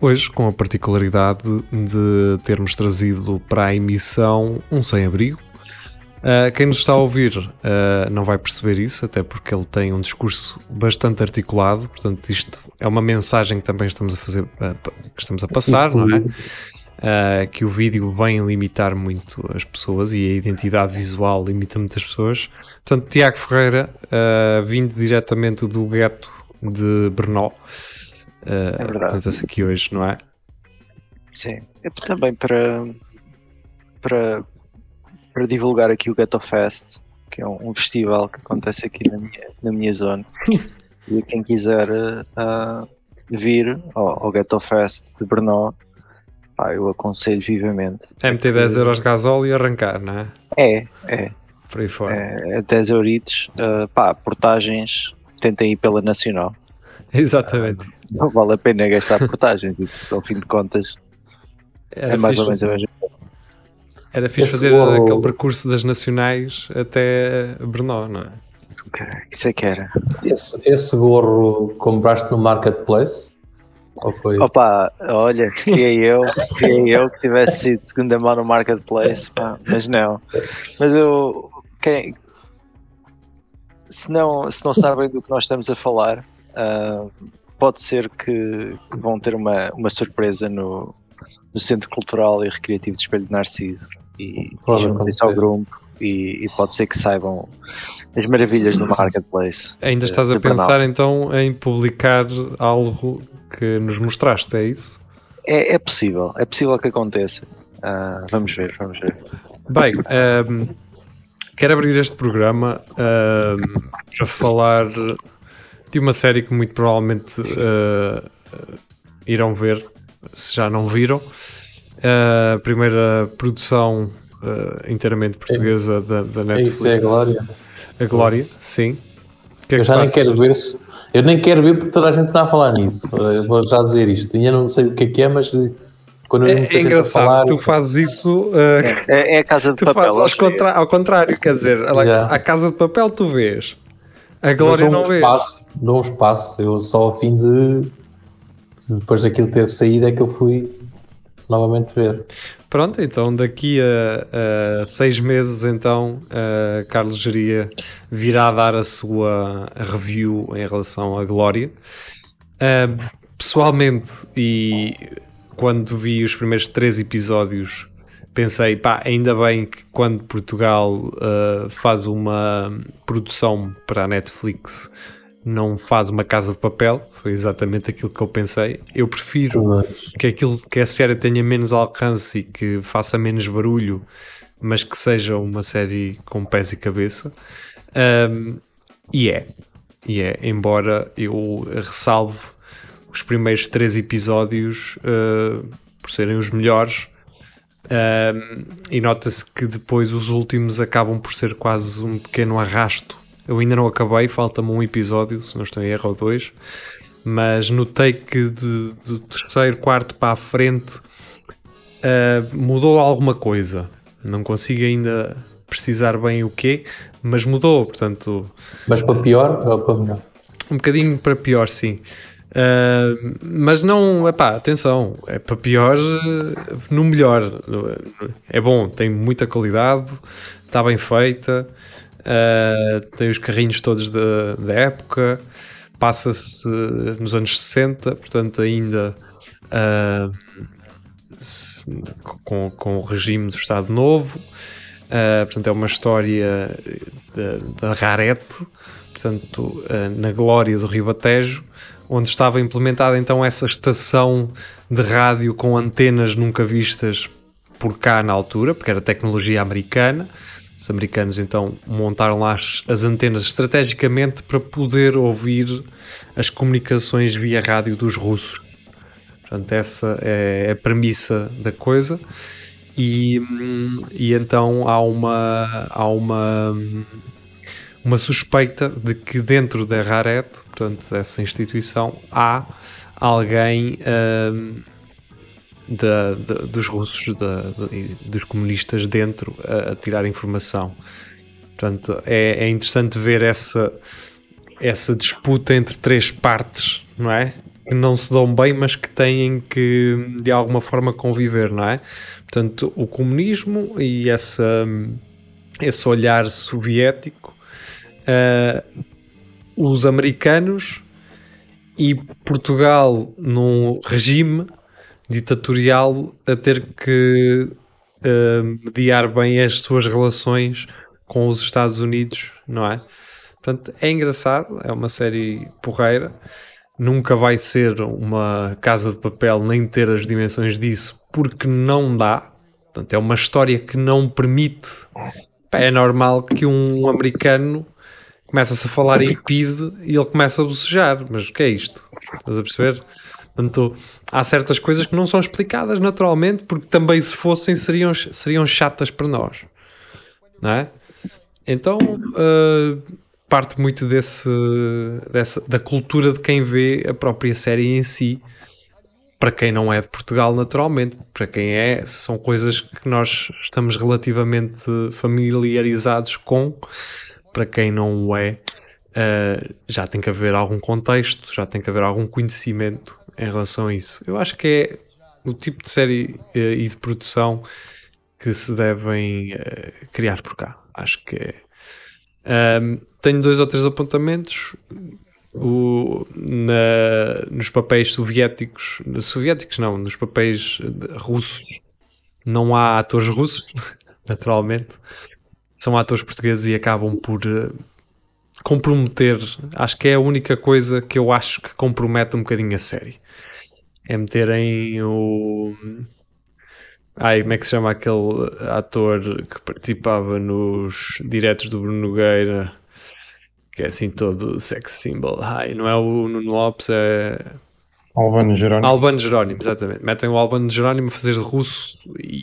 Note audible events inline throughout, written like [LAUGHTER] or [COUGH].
hoje com a particularidade de termos trazido para a emissão um sem-abrigo. Uh, quem nos está a ouvir uh, não vai perceber isso, até porque ele tem um discurso bastante articulado, portanto, isto é uma mensagem que também estamos a fazer, uh, que estamos a passar, não é? Uh, que o vídeo vem limitar muito as pessoas e a identidade visual limita muitas pessoas. Portanto, Tiago Ferreira, uh, vindo diretamente do gueto de Brno, uh, é apresenta-se aqui hoje, não é? Sim, é também para, para, para divulgar aqui o Ghetto Fest, que é um, um festival que acontece aqui na minha, na minha zona. [LAUGHS] e quem quiser uh, vir ao, ao Ghetto Fest de Brno, pá, eu aconselho vivamente. É meter 10 euros de gasóleo e arrancar, não é? É, é. Por aí fora. É, é 10 euritos. Uh, pá, portagens, tentem ir pela Nacional. [LAUGHS] Exatamente. Uh, não vale a pena gastar portagens, isso ao fim de contas Era é mais ou menos a mesma Era fixe fazer aquele percurso das nacionais até Brno, não é? coisa. Isso é que era. Esse, esse gorro compraste no Marketplace? Ou foi? Opa, olha, queria eu, queria eu que tivesse sido segunda mão no Marketplace, pá, mas não. Mas eu, quem, se, não, se não sabem do que nós estamos a falar, ah, pode ser que, que vão ter uma, uma surpresa no, no Centro Cultural e Recreativo de Espelho de Narciso e, Pode e juntem-se ao grupo e, e pode ser que saibam as maravilhas do Marketplace. Ainda de- estás a pensar então em publicar algo que nos mostraste, é isso? É, é possível, é possível que aconteça. Ah, vamos ver, vamos ver. Bem, ehm, quero abrir este programa ehm, para falar de uma série que muito provavelmente eh, irão ver, se já não viram. Eh, a primeira produção eh, inteiramente portuguesa da, da É Netflix. isso, é a glória. A Glória, sim. Que é Eu que já nem quero ver se. Eu nem quero ver porque toda a gente está a falar nisso. Eu vou já dizer isto. Ainda não sei o que é que é, mas quando eu É, é a engraçado, falar, tu fazes isso eh, É, é a casa de [LAUGHS] Tu papel. fazes aos é. contra- ao contrário, quer dizer, a, Já. a casa de papel tu vês, a glória dou não um espaço, dou um espaço. Eu só ao fim de. Depois daquilo ter saído é que eu fui novamente ver. Pronto, então daqui a, a seis meses, então, Carlos Geria virá dar a sua review em relação à glória. Ah, pessoalmente, e quando vi os primeiros três episódios, pensei, pá, ainda bem que quando Portugal ah, faz uma produção para a Netflix não faz uma casa de papel, foi exatamente aquilo que eu pensei. Eu prefiro Mas, que aquilo que a série tenha menos alcance e que faça menos barulho, mas que seja uma série com pés e cabeça. Um, e é, e é, embora eu ressalvo os primeiros três episódios uh, por serem os melhores. Um, e nota-se que depois os últimos acabam por ser quase um pequeno arrasto. Eu ainda não acabei, falta-me um episódio, se não estou em erro ou dois mas notei que de- do terceiro, quarto para a frente ah, mudou alguma coisa. Não consigo ainda precisar bem o quê, mas mudou, portanto, mas para pior ou para melhor? um bocadinho para pior, sim. Ah, mas não, atenção, é para pior eh, no melhor. É bom, tem muita qualidade, está bem feita, ah, tem os carrinhos todos da, da época, passa-se nos anos 60, portanto ainda se- com, com o regime do Estado Novo. Portanto, é uma história da, da Rarete, portanto, na glória do Ribatejo, onde estava implementada então essa estação de rádio com antenas nunca vistas por cá na altura, porque era tecnologia americana. Os americanos então montaram lá as, as antenas estrategicamente para poder ouvir as comunicações via rádio dos russos. Portanto, essa é a premissa da coisa. e, hum, e então há uma há uma uma suspeita de que dentro da Raret, portanto dessa instituição, há alguém hum, da, da- dos russos, e dos comunistas dentro a, a tirar informação. Portanto, é, é interessante ver essa, essa disputa entre três partes, não é? Que não se dão bem, mas que têm que de alguma forma conviver, não é? Portanto, o comunismo e essa, esse olhar soviético, ah, os americanos e Portugal num regime ditatorial a ter que ah, mediar bem as suas relações com os Estados Unidos, não é? Portanto, é engraçado, é uma série porreira. Nunca vai ser uma casa de papel nem ter as dimensões disso, porque não dá. Portanto, é uma história que não permite. É normal que um americano começa-se a falar em PID e ele começa a bocejar. Mas o que é isto? Estás a perceber? Portanto, há certas coisas que não são explicadas naturalmente, porque também se fossem seriam, seriam chatas para nós. Não é? Então, uh, parte muito desse, dessa, da cultura de quem vê a própria série em si. Para quem não é de Portugal, naturalmente. Para quem é, são coisas que nós estamos relativamente familiarizados com. Para quem não o é, uh, já tem que haver algum contexto, já tem que haver algum conhecimento em relação a isso. Eu acho que é o tipo de série uh, e de produção que se devem uh, criar por cá. Acho que é. Tenho dois ou três apontamentos. O, na, nos papéis soviéticos, soviéticos não, nos papéis russos, não há atores russos, [LAUGHS] naturalmente. São atores portugueses e acabam por uh, comprometer. Acho que é a única coisa que eu acho que compromete um bocadinho a série. É meterem o. Ai, como é que se chama aquele ator que participava nos diretos do Bruno Nogueira? Que é assim todo sex symbol. Ai, não é o Nuno Lopes, é. Albano Jerónimo. Albano Jerónimo, exatamente. Metem o Albano Jerónimo a fazer de russo e.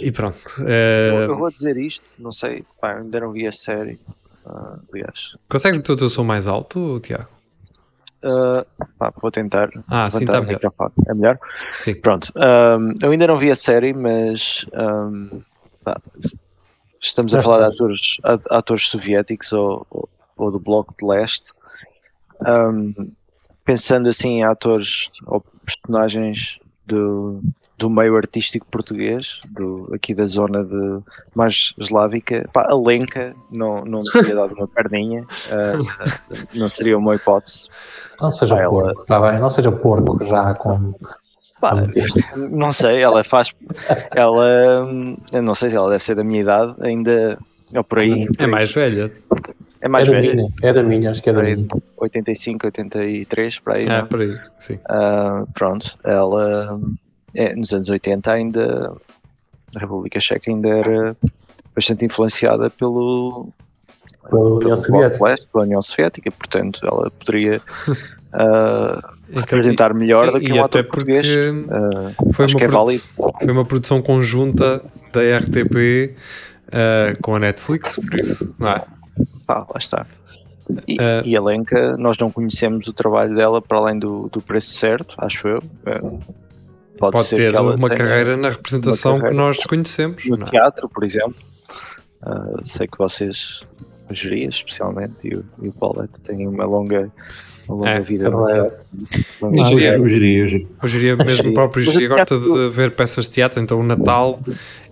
E pronto. É... Eu, eu, vou dizer isto, não sei, pá, ainda não vi a série. Uh, aliás, consegue meter o teu som mais alto, Tiago? Uh, pá, vou tentar. Ah, sim, está melhor. É melhor? Sim. Pronto. Um, eu ainda não vi a série, mas um, pá, estamos a falar de atores, atores soviéticos ou, ou, ou do Bloco de Leste. Um, pensando assim em atores ou personagens do, do meio artístico português, do, aqui da zona de mais eslávica, pá, a Lenca não, não teria dado uma perninha, uh, não seria uma hipótese. Não seja Pá, porco, está bem? Não seja porco já com. Pá, não sei, ela faz. Ela. Eu não sei se ela deve ser da minha idade, ainda. Ou por aí. É mais velha. É mais é da velha. minha, é da minha, acho que é da minha. 85, 83, por aí. É, não? por aí, sim. Ah, pronto, ela. É, nos anos 80 ainda. A República Checa ainda era bastante influenciada pelo. Pelo de Leste, pela União Soviética, portanto ela poderia [LAUGHS] ah, representar melhor Sim, do que um ator português. Ah, foi, uma que é foi uma produção conjunta da RTP uh, com a Netflix, por isso, não é? Ah, lá está. E, Eh, e a Lenca, nós não conhecemos o trabalho dela para além do, do preço certo, acho eu. Eh, Pode, Pode ser ter uma carreira na representação carreira. que nós desconhecemos. no não é? teatro, por exemplo. Ah, sei que vocês, a Geria especialmente, e o, e o Paulette, têm uma longa, uma longa É, vida. também é. Não, vida. eu diria, eu Geria, mesmo o próprio Geria gosta de ver peças de teatro, então o Natal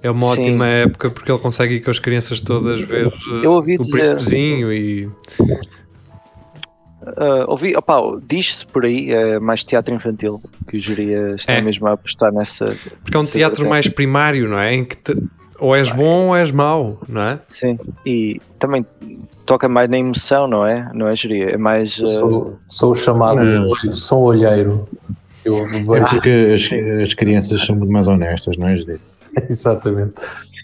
é uma Sim. ótima época porque ele consegue ir com as crianças todas ver uh, Eu ouvi o perigozinho e Ah, ouvi, opá, diz-se por aí, é mais teatro infantil, que o Geria está É. mesmo a apostar nessa. porque é um teatro mais primário, não é? Em que te- ou és bom ou és mau, não é? Sim, e também toca mais na emoção, não é? Não é Geria? É mais. Eu ah, Sou, sou o chamado Mas- sou olheiro. Eu É vejo porque as, as crianças são muito mais honestas, não é, Judite? [LAUGHS] exatamente.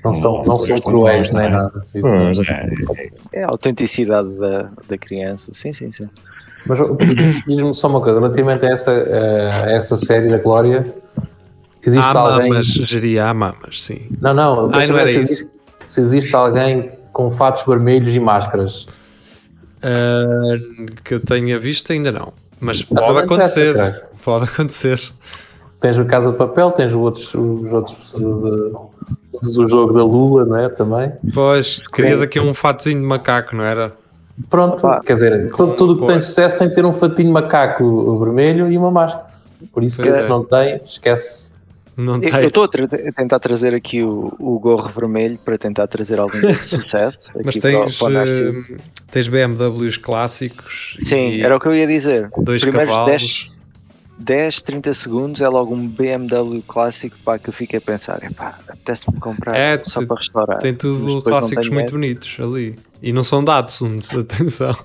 Não são, não são cruéis nem nada. Isso não. Pois, é, É a autenticidade da, da criança, sim, sim, sim. Mas diz-me só uma coisa, relativamente a essa, eh, a essa série da Glória, Existe há alguém. mamas, geria há mamas, sim. Não, não, eu Ai, quero não se existe, se existe alguém com fatos vermelhos e máscaras. Ah, que eu tenha visto ainda não. Mas pode também acontecer. cara. Pode acontecer. Tens o Casa de Papel, tens os outros, os outros do, do jogo da Lula, não é? Também. Pois, querias aqui um fatozinho de macaco, não era? Pronto, Opa, quer dizer, tudo, tudo que tem sucesso tem que ter um fatinho macaco vermelho e uma máscara. Por isso, Pois se é. não tem, esquece. Não Eu estou a, tra- a tentar trazer aqui o, o gorro vermelho para tentar trazer algum [LAUGHS] desse sucesso Mas para, tens, para Naxi. eh, tens BMWs clássicos. Sim, era o que eu ia dizer. dois Primeiros cavalos. 10, 10, 30 segundos é logo um BMW clássico pá, que eu fiquei a pensar, epá, apetece-me comprar É, só para restaurar. Tem tudo clássicos muito bonitos ali. E não são Datsuns, [LAUGHS] atenção.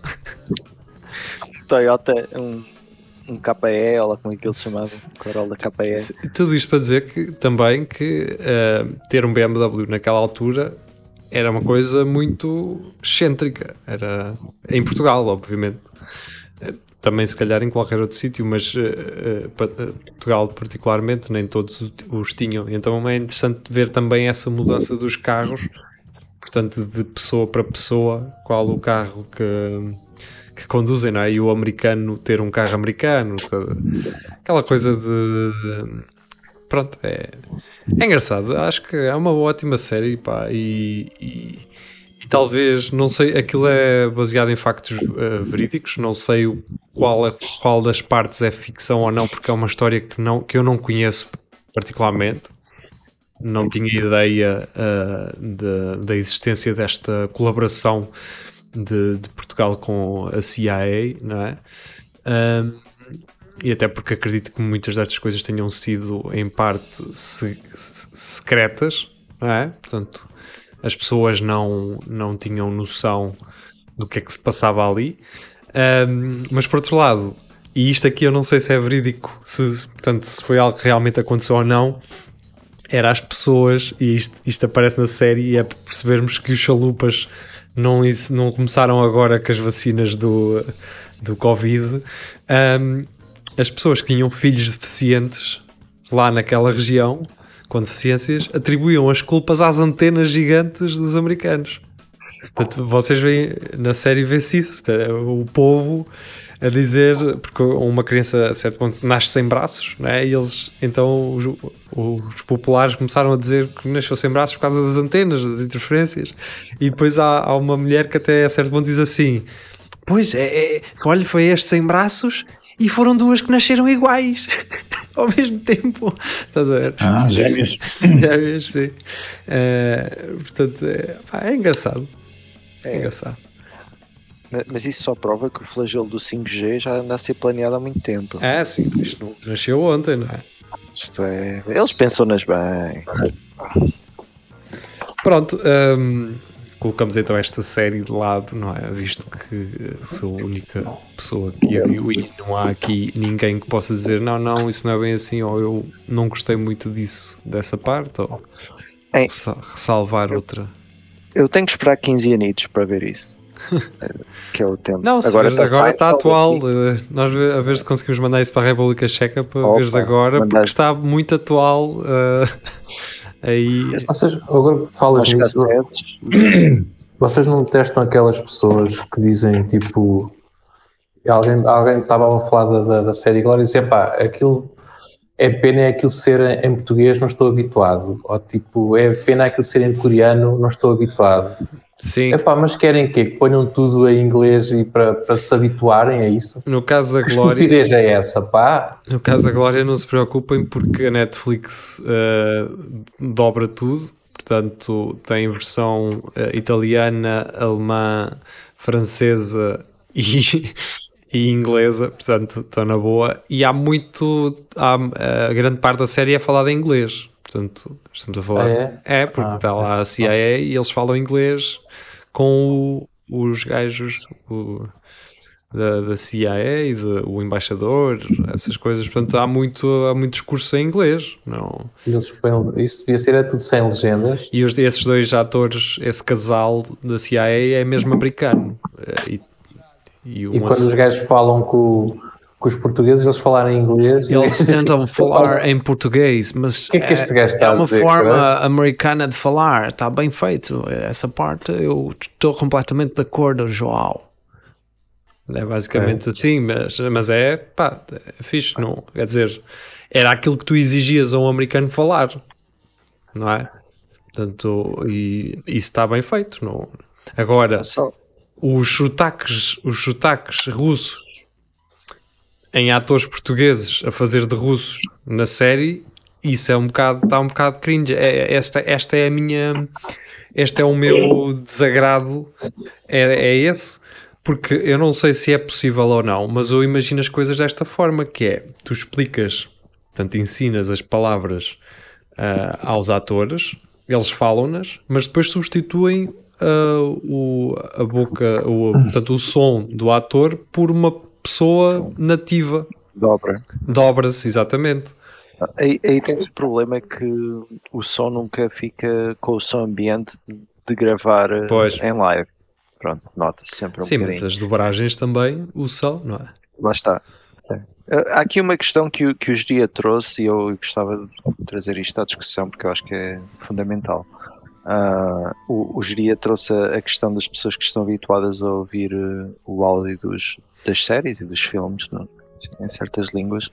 Toyota, um, um KE, ou lá como é que ele se chamava, Corolla KE. Tudo isto para dizer que também que eh, ter um BMW naquela altura era uma coisa muito excêntrica. Era em Portugal, obviamente. Eh, Também se calhar em qualquer outro sítio, mas eh, Portugal particularmente nem todos os- os tinham. Então é interessante ver também essa mudança dos carros, portanto de pessoa para pessoa, qual o carro que, que conduzem, não é? E o americano ter um carro americano, toda- aquela coisa de pronto, é, é engraçado. Acho que é uma ótima série, pá, e, e- e talvez, não sei, aquilo é baseado em factos eh, verídicos, não sei qual, é- qual das partes é ficção ou não, porque é uma história que, não, que eu não conheço particularmente. Não tinha ideia de- da existência desta colaboração de, de Portugal com a CIA, não é? Ahm, e até porque acredito que muitas destas coisas tenham sido em parte se- se- secretas, não é? Portanto, as pessoas não, não tinham noção do que é que se passava ali. Ahm, mas por outro lado, e isto aqui eu não sei se é verídico, se- portanto, se foi algo que realmente aconteceu ou não, era as pessoas, e isto, isto aparece na série, e é para percebermos que os chalupas não, não começaram agora com as vacinas do, do Covid. Ahm, as pessoas que tinham filhos deficientes lá naquela região, com deficiências, atribuíam as culpas às antenas gigantes dos americanos. Portanto, vocês veem na série vê-se isso, o povo a dizer, porque uma criança a certo ponto nasce sem braços, né? e eles então os, os populares começaram a dizer que nasceu sem braços por causa das antenas, das interferências, e depois há, há uma mulher que até a certo ponto diz assim: Pois é, é olha, foi este sem braços e foram duas que nasceram iguais [LAUGHS] ao mesmo tempo. Estás a ver? Ah, gêmeos. Já vês, sim. Eh, portanto, é, pá, é engraçado. É, engraçado. Ma- Mas isso só prova que o flagelo do 5G já anda a ser planeado há muito tempo. É, sim, isto não nasceu ontem, não é? Isto é. Eles pensam nas bem. Pronto, hum, colocamos então esta série de lado, não é? Visto que sou a única pessoa que a viu e não há aqui ninguém que possa dizer não, não, isso não é bem assim, ou eu não gostei muito disso, dessa parte, ou Ei. ressalvar outra. Eu tenho que esperar 15 anitos para ver isso. Que é o tempo. Não, se agora, tá- agora está tá- atual. eh, Nós a ver se conseguimos mandar isso para a República Checa para Opa, veres agora, se porque está muito atual. eh, [LAUGHS] aí Vocês, agora que falas nisso, [CLEARS THROAT] vocês não testam aquelas pessoas que dizem tipo. Alguém, alguém estava a falar da, da, da série Glória e dizia, pá, aquilo é pena é aquilo ser em português, não estou habituado. Ou tipo, é pena aquilo ser em coreano, não estou habituado. Sim, É pá, mas querem que ponham tudo em inglês e para, para se habituarem a isso? no caso da Que Glória. estupidez é essa, pá? No caso da Glória, não se preocupem porque a Netflix eh, dobra tudo. Portanto, tem versão eh, italiana, alemã, francesa [LAUGHS] e, e inglesa. Portanto, estão na boa. E há muito. Há, a grande parte da série é falada em inglês. Portanto, estamos a falar. Ah, é? porque Ah, está lá a CIA e eles falam inglês com o- os gajos. o- da, da CIA e de, o embaixador, essas coisas. Portanto, há muito, há muito discurso em inglês. Não. Eles isso devia ser é tudo sem legendas. E os, esses dois atores, esse casal da CIA é mesmo americano. Eh, E, e E quando os gajos falam com, o- com os portugueses eles falarem inglês. e- Eles [LAUGHS] tentam falar em português, mas que é que este é- gajo está é a uma dizer, forma cara? americana de falar, está bem feito. Essa parte eu estou completamente de acordo, João. É basicamente assim, mas, mas é pá, é fixe, não? Quer dizer, era aquilo que tu exigias a um americano falar, não é? Portanto, e isso está bem feito, não? Agora, os sotaques, os sotaques russos em atores portugueses a fazer de russos na série, isso é um bocado, está um bocado cringe. É, esta, esta é a minha, este é o meu desagrado, é, é esse, porque eu não sei se é possível ou não, mas eu imagino as coisas desta forma, que é, tu explicas, portanto ensinas as palavras ah, aos atores, eles falam-nas, mas depois substituem ah, o, a boca, o, portanto, o som do ator por uma pessoa nativa. dobra. Dobra-se, exatamente. Aí, aí tem esse problema que o som nunca fica com o som ambiente de, gravar eh, Pois. em live. Pronto, nota-se sempre um Sim, mas bocadinho. as dobragens também o são, não é? Lá está. É. Eh, Há aqui uma questão que, o- que o Dia trouxe e eu gostava de trazer isto à discussão porque eu acho que é fundamental. Ah, o, o Geria trouxe a, questão das pessoas que estão habituadas a ouvir eh, o áudio dos, das séries e dos filmes não? em certas línguas.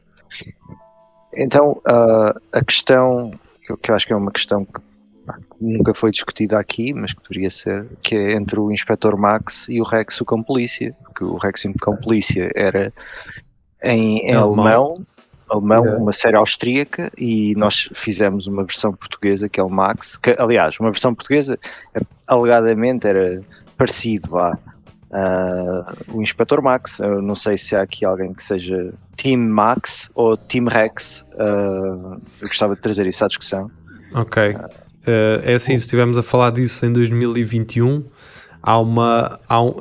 Então, ah, a questão que eu, que eu acho que é uma questão que pá, nunca foi discutida aqui, mas que deveria ser, que é entre o Inspector Max e o Rex o Cão Polícia, porque o Rex o Cão Polícia era em, em É alemão. alemão, alemão, Yeah. uma série austríaca, e nós fizemos uma versão portuguesa, que é o Max, que, aliás, uma versão portuguesa alegadamente era parecido, vá, ah, o Inspector Max, eu não sei se há aqui alguém que seja Team Max ou Team Rex, ah, eu gostava de trazer isso à discussão. Ok. Eh, é assim, se estivermos a falar disso em 2021, há uma. Há um-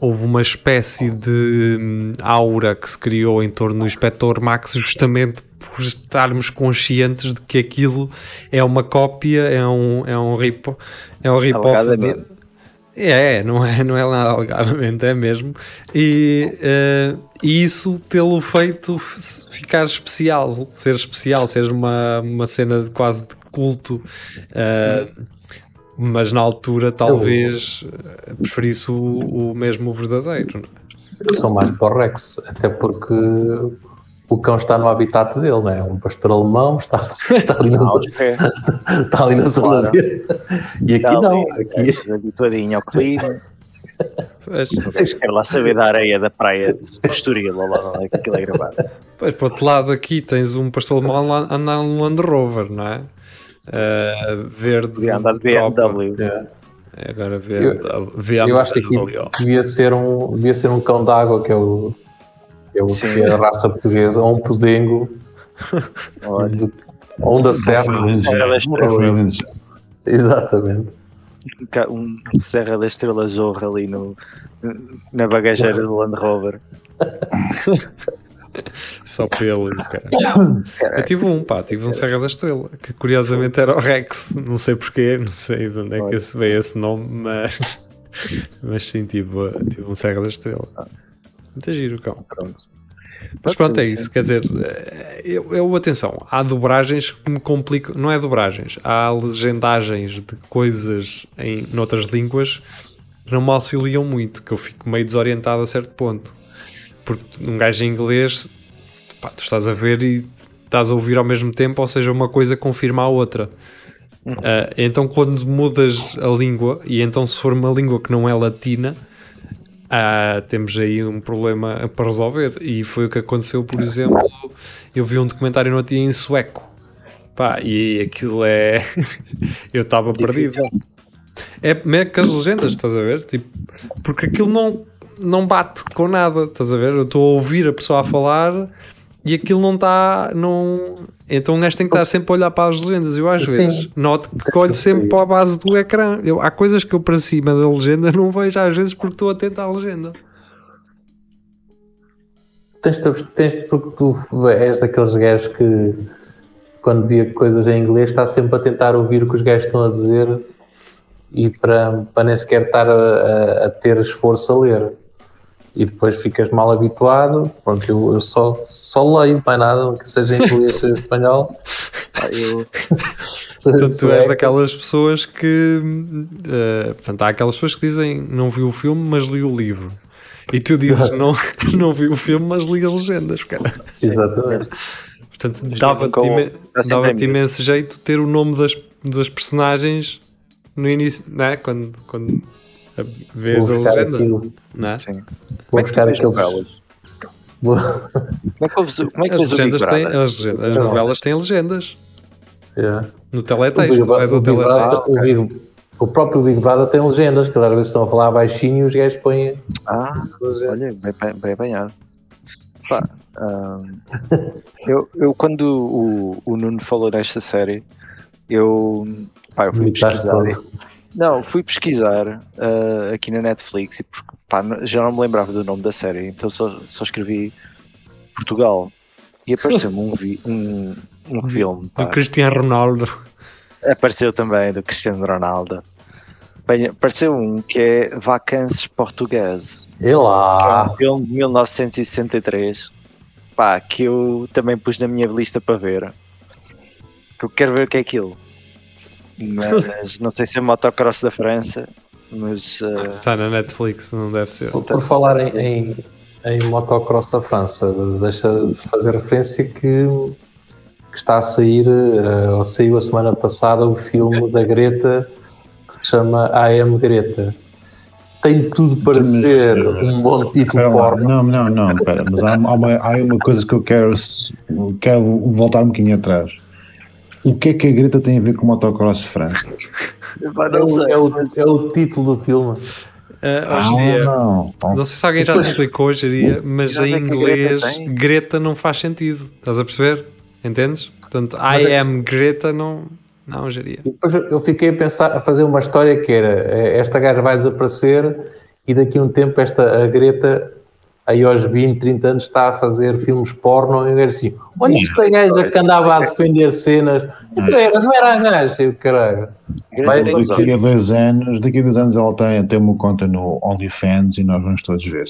houve uma espécie de hum, aura que se criou em torno do Inspector Max, justamente por estarmos conscientes de que aquilo é uma cópia, é um, é um rip, é um de- É, não é, não é nada alegadamente, é mesmo. E, eh, e isso tê-lo feito ficar especial, ser especial, ser uma, uma cena de quase de culto. eh, mas na altura talvez eh, preferisse o, o mesmo verdadeiro. é? Eu sou mais para o Rex, até porque o cão está no habitat dele, não é? Um pastor alemão está, está ali na zona, É, está ali na zona Claro. dele. E aqui está não, aqui és habituadinho ao clima, Pois, não tens que ir lá saber da areia da praia de Estoril, lá onde é que aquilo é gravado. pois, por outro lado, aqui tens um pastor alemão lá a andar num Land Rover, não é? Eh, verde. Andar de tropa. BMW. É. É, Agora vê, eu acho que aqui devia ser um, devia ser um cão d'água, que é o que é, o, Sim. que é a raça portuguesa, ou um de- ou um da Serra. Exatamente. um Serra da Estrela Zorra ali no, na bagageira do Land Rover. [LAUGHS] [LAUGHS] Só pelo, cara. Eu tive um, pá, tive um Serra da Estrela, que curiosamente era o Rex, não sei porquê, não sei de onde é que esse, veio esse nome, mas, [LAUGHS] mas sim, tive, tive um Serra da Estrela. Muito giro, cão. Pronto. Mas pronto, é isso, quer dizer, eh, eu, eu atenção, há dobragens que me complicam, não é dobragens, há legendagens de coisas em noutras línguas que não me auxiliam muito, que eu fico meio desorientado a certo ponto. Porque um gajo em inglês, pá, tu estás a ver e estás a ouvir ao mesmo tempo, ou seja, uma coisa confirma a outra. Ah, então quando mudas a língua, e então se for uma língua que não é latina, ah, temos aí um problema para resolver. E foi o que aconteceu, por exemplo, eu vi um documentário no outro dia em sueco. Pá, e aquilo é. [LAUGHS] eu estava perdido. É meio que as legendas, estás a ver? Tipo, porque aquilo não, não bate com nada, estás a ver? Eu estou a ouvir a pessoa a falar e aquilo não está. Não... Então um gajo tem que estar sempre a olhar para as legendas. Eu às Sim. vezes noto que olho sempre para a base do ecrã. Eu, há coisas que eu para cima da legenda não vejo às vezes porque estou atento à legenda. Tens, tens, porque tu és daqueles gajos que quando via coisas em inglês está sempre a tentar ouvir o que os gajos estão a dizer e para, para nem sequer estar a, a- a ter esforço a ler. E depois ficas mal habituado. Pronto, eu, eu só, só leio, mais nada, que seja em inglês, [LAUGHS] seja espanhol. Pá, eu, [LAUGHS] Portanto, tu és daquelas pessoas que. eh, portanto, há aquelas pessoas que dizem não vi o filme, mas li o livro. E tu dizes não, [LAUGHS] não vi o filme, mas li as legendas, cara. Exatamente. Portanto, dava-te imen- mute. imenso jeito ter o nome das, das personagens no início, não é? Quando, quando vês a buscar legenda, aquilo. não é? sim. Vou buscar Como é vês aqueles. novelas? Vou- Como é que é que As legendas têm, as, legendas- as Não. novelas têm legendas. Yeah. No O, teletexto, vais ao o, Big teletexto. O Big- o próprio Big Brother tem legendas, que às vezes estão a falar baixinho e os gajos põem. Ah, olha, bem, bem, apanhado. Pá, eu, eu quando o, o Nuno falou nesta série, eu, pá, eu fui pesquisar. Não, fui pesquisar ah, aqui na Netflix e porque, pá, já não me lembrava do nome da série, então só, só escrevi Portugal e apareceu-me um, um, um [LAUGHS] filme. pá. Do Cristiano Ronaldo. Apareceu também do Cristiano Ronaldo. Bem, apareceu um que é Vacances Portugueses. E É lá! um filme de 1963 pá, que eu também pus na minha lista para ver. Que eu quero ver o que é aquilo. Mas não sei se é motocross da França, mas eh, Está na Netflix, não deve ser. Por, por falar em, em, em motocross da França, deixa de fazer referência que, que está a sair, eh, ou saiu a semana passada, o filme da Greta que se chama I Am Greta. Tem tudo para Mas, ser eh, um bom título porno. Não, não, não, espera, mas há, há uma, há uma coisa que eu quero, quero voltar um bocadinho atrás. O que é que a Greta tem a ver com o motocross França? É o, é, o, é o título do filme. Uh, Ah, hoje dia, não. não sei se alguém já te explicou hoje, dia, mas em é que inglês Greta. Greta não faz sentido. Estás a perceber? Entendes? Portanto, Mas I é- am Greta não, não geria. E depois eu fiquei a pensar, a fazer uma história que era eh, esta gaja vai desaparecer e daqui a um tempo esta a Greta aí aos 20, 30 anos está a fazer filmes porno e eu era assim, olha esta gaja que andava a defender cenas então era, não era a gaja, eu caralho Vai. Daqui a dois anos, daqui a dois anos ela tem, tem uma conta no OnlyFans e nós vamos todos ver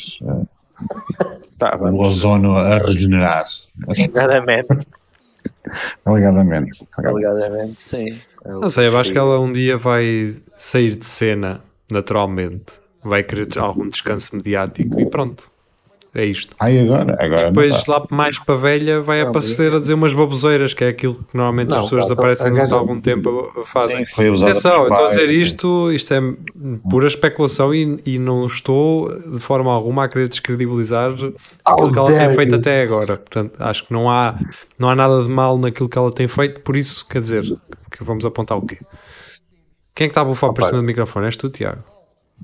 Pá, [LAUGHS] o ozono a regenerar-se. alegadamente, [LAUGHS] Alegadamente. alegadamente, sim. Eu Não sei, eu acho que ela um dia vai sair de cena naturalmente. Vai querer algum descanso mediático e pronto. É isto. Ai, agora, agora não Depois, lá mais para velha, vai aparecer a dizer umas baboseiras, que é aquilo que normalmente Não, as pessoas pá, desaparecem a durante gaja- algum tempo fazem. Usada Atenção, estou a dizer sim. isto, isto é pura especulação e, e não estou de forma alguma a querer descredibilizar aquilo que ela tem feito you. até agora. Portanto, acho que não há, não há nada de mal naquilo que ela tem feito, por isso, quer dizer, que vamos apontar o quê? Quem é que está a bufar para Opa. cima do microfone? És tu, Tiago?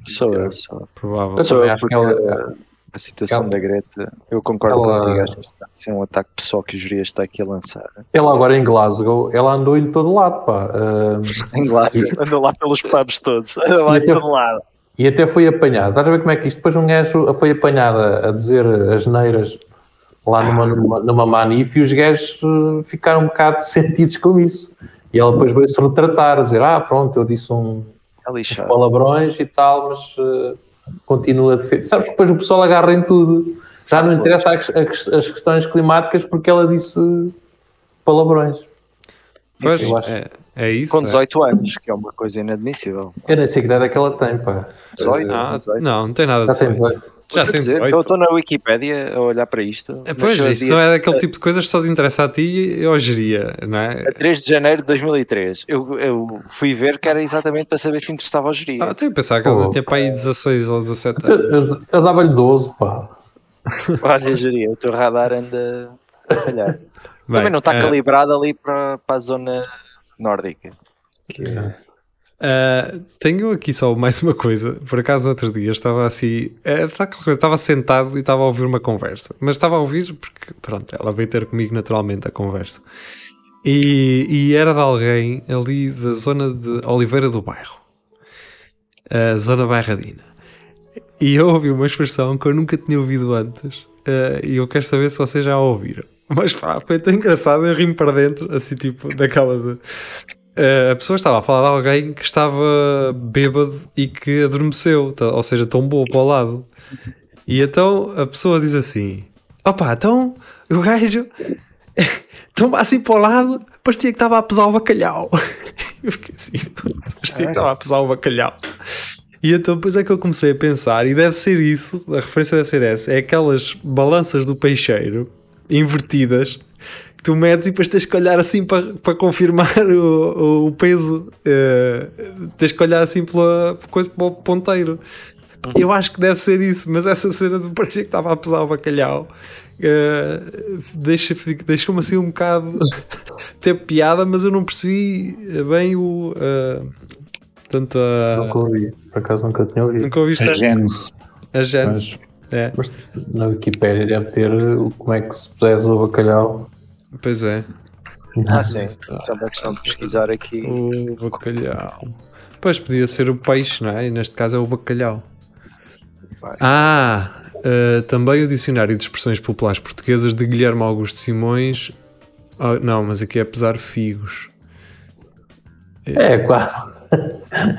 Sou eu, sou. Provável. Eu Sou eu, acho que porque ela- a situação ela- da Greta, eu concordo ela- com o acho que está a ser um ataque pessoal que o Juria está aqui a lançar. ela agora em Glasgow ela andou em todo lado pá Ah, [LAUGHS] Em lá, anda lá pelos pubs todos, anda lá em até- todo lado. E até foi apanhado. Estás a ver como é que isto? Depois um gajo foi apanhado a dizer as neiras lá numa, numa, numa manif e os gajos eh, ficaram um bocado [LAUGHS] sentidos com isso. E ela depois veio-se retratar, a dizer: Ah, pronto, eu disse um, É uns palavrões e tal, mas eh, continua a defender. Sabes que depois o pessoal agarra em tudo. Já não interessa as questões climáticas porque ela disse palavrões. Pois, eu acho. é, é isso. Com é. 18 anos, que é uma coisa inadmissível. Eu nem sei que idade é que ela tem, pá. 18, Ah, 18. não, não tem nada de tem 18. 18. Já tem dizer, 18. Eu estou na Wikipédia a olhar para isto. É, pois, isso dia- é daquele tipo de coisas que só te interessa a ti e eu geria, não é? a 3 de janeiro de 2003. Eu, eu fui ver que era exatamente para saber se interessava ao geria. Ah, tenho a pensar que ela Pô. tinha para aí 16 ou 17 Eu, anos. eu- eu dava-lhe 12, pá. Olha, geria, o teu radar anda a falhar. Bem, Também não está eh, calibrado ali para, para a zona nórdica. Uh, tenho aqui só mais uma coisa. Por acaso, outro dia estava assim, era coisa, estava sentado e estava a ouvir uma conversa, mas estava a ouvir porque, pronto, ela veio ter comigo naturalmente a conversa. E, e era de alguém ali da zona de Oliveira do Bairro, a zona bairradina. E eu ouvi uma expressão que eu nunca tinha ouvido antes, uh, e eu quero saber se vocês já a ouviram. Mas pá, foi tão engraçado, eu rimo para dentro, assim, tipo, naquela de. Uh, a pessoa estava a falar de alguém que estava bêbado e que adormeceu, tá- ou seja, tombou para o lado. E então a pessoa diz assim: opá, então o gajo [LAUGHS] toma assim para o lado, parecia que estava a pesar o bacalhau. [LAUGHS] Eu fiquei assim, parecia que estava a pesar o bacalhau. E então depois é que eu comecei a pensar, e deve ser isso, a referência deve ser essa, é aquelas balanças do peixeiro invertidas tu medes e depois tens que olhar assim para, para confirmar [LAUGHS] o, o peso, eh, tens que olhar assim pela coisa para o ponteiro. Eu acho que deve ser isso, mas essa cena de parecia que estava a pesar o bacalhau eh, deixa- deixou-me assim um bocado [LAUGHS] ter piada, mas eu não percebi bem o. eh, portanto, a- Nunca ouvi. Por acaso nunca tinha ouvido. nunca ouviste A a, Gens. a Jens. É, Mas na Wikipédia deve ter como é que se pesa o bacalhau. Pois é. Ah, sim. Só uma questão de pesquisar aqui. O bacalhau. Pois podia ser o peixe, não é? E neste caso é o bacalhau. Ah, eh, também o Dicionário de Expressões Populares Portuguesas de Guilherme Augusto Simões. Oh, não, mas aqui é pesar figos. É quase. [LAUGHS]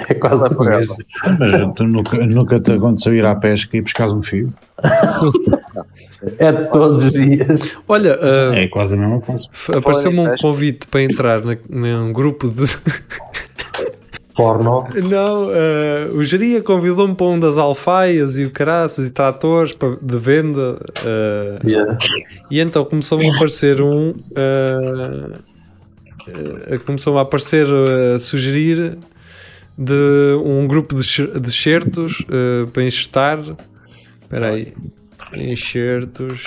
É quase o mesmo. Mas tu nunca, nunca te aconteceu ir à pesca e pescar um fio? [LAUGHS] É todos os dias. Olha, eh, É quase a mesma coisa. apareceu-me um convite para entrar na- num grupo de. Porno. Não, eh, o Geria convidou-me para um das alfaias e o caraças e tratores para- de venda. eh, Yeah. E então começou-me a aparecer um. ah, começou-me a aparecer a sugerir de um grupo de, de certos ah, para enxertar. Espera aí. Enxertos.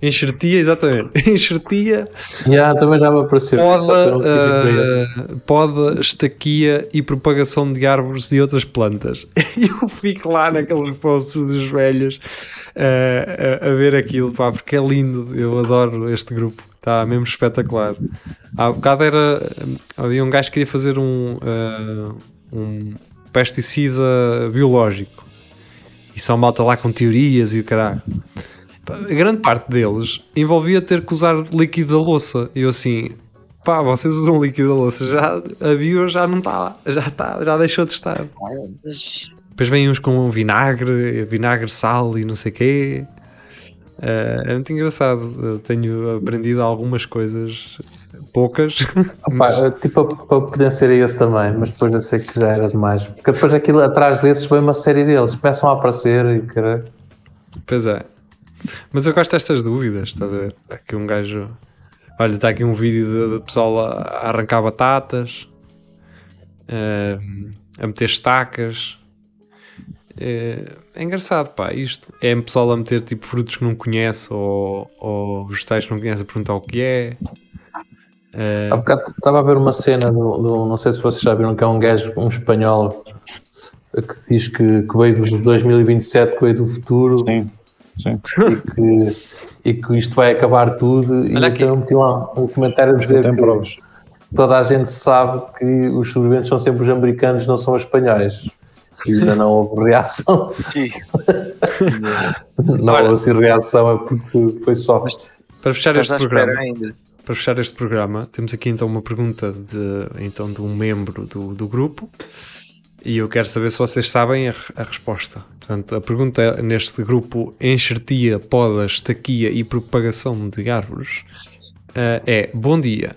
Enxertia, exatamente. [LAUGHS] Enxertia, Yeah, também já me apareceu. poda, ah, poda, estaquia e propagação de árvores e outras plantas. [LAUGHS] Eu fico lá naqueles posts dos velhos ah, a, a ver aquilo, pá, porque é lindo. Eu adoro este grupo, está mesmo espetacular. Há bocado era. Havia um gajo que queria fazer um, ah, um pesticida biológico. E só malta lá com teorias e o caralho. A grande parte deles envolvia ter que usar líquido da louça. E eu assim, pá, vocês usam líquido da louça, já, a bio já não está, já está, já deixou de estar. Depois vêm uns com vinagre, vinagre, sal e não sei o quê. Eh, é muito engraçado. Eu tenho aprendido algumas coisas, poucas. Opa, tipo, para pertencer a esse também, mas depois eu sei que já era demais. Porque depois aquilo atrás desses vem uma série deles, começam a aparecer e caralho. Pois é. Mas eu gosto destas dúvidas, estás a ver? Está aqui um gajo. Olha, está aqui um vídeo de, de pessoal a, a arrancar batatas, eh, a meter estacas. É, é engraçado, pá, isto. É pessoal a meter tipo frutos que não conhece ou, ou vegetais que não conhece a perguntar o que é. Eh, Há bocado estava a ver uma cena do, do- não sei se vocês já viram que é um gajo, um espanhol que diz que, que veio de 2027, que veio do futuro Sim, sim. e que, e que isto vai acabar tudo. E Olha aqui. então meti lá um comentário a dizer Tem que provas. toda a gente sabe que os sobreviventes são sempre os americanos, não são os espanhóis. E ainda não houve reação. [LAUGHS] Não Olha. houve assim reação, é porque foi soft. para fechar estás este programa, ainda. Para fechar este programa, temos aqui então uma pergunta de, então, de um membro do, do grupo e eu quero saber se vocês sabem a, a resposta. Portanto, a pergunta é, neste grupo enxertia, poda, estaquia e propagação de árvores eh, é: Bom dia,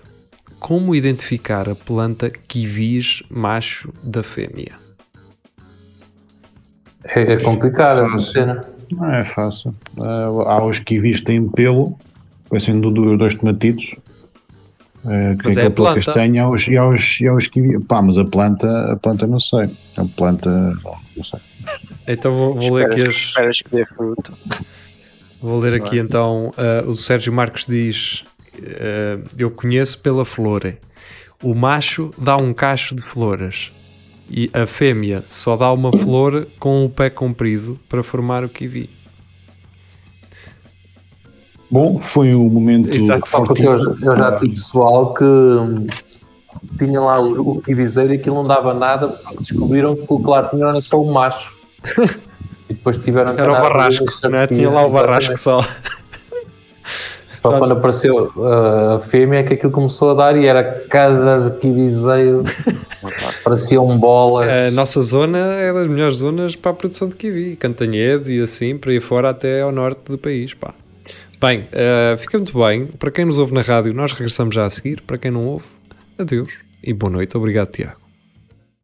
como identificar a planta kiwis macho da fêmea? É, é complicado essa cena. Não é fácil. Ah, há os kiwis que têm pelo, parecem do, dos dois tomatitos. Que Mas é é a planta. castanho, e há os, e há os, e há os kiwi. Pá, mas a planta, a planta não sei. A planta, não sei. Então vou, vou ler aqui as, esperas que dê fruto. Vou ler aqui então. uh, o Sérgio Marques diz: uh, Eu conheço pela flor. O macho dá um cacho de flores e a fêmea só dá uma flor com o pé comprido para formar o kiwi. Bom, foi um momento Exato. Só porque eu, eu já tive pessoal que hum, tinha lá o, o kiwizeiro e aquilo não dava nada porque descobriram que o que lá tinha era só o macho. [LAUGHS] E depois tiveram que Era o barrasco, é? essa Tinha lá o exatamente. barrasco só. [LAUGHS] Só quando apareceu uh, a fêmea é que aquilo começou a dar e era cada kiwizeiro, [LAUGHS] parecia um bola. A nossa zona é das melhores zonas para a produção de kiwi, Cantanhedo e assim, para ir fora até ao norte do país, pá. Bem, uh, fica muito bem. Para quem nos ouve na rádio, nós regressamos já a seguir. Para quem não ouve, adeus e boa noite. Obrigado, Tiago.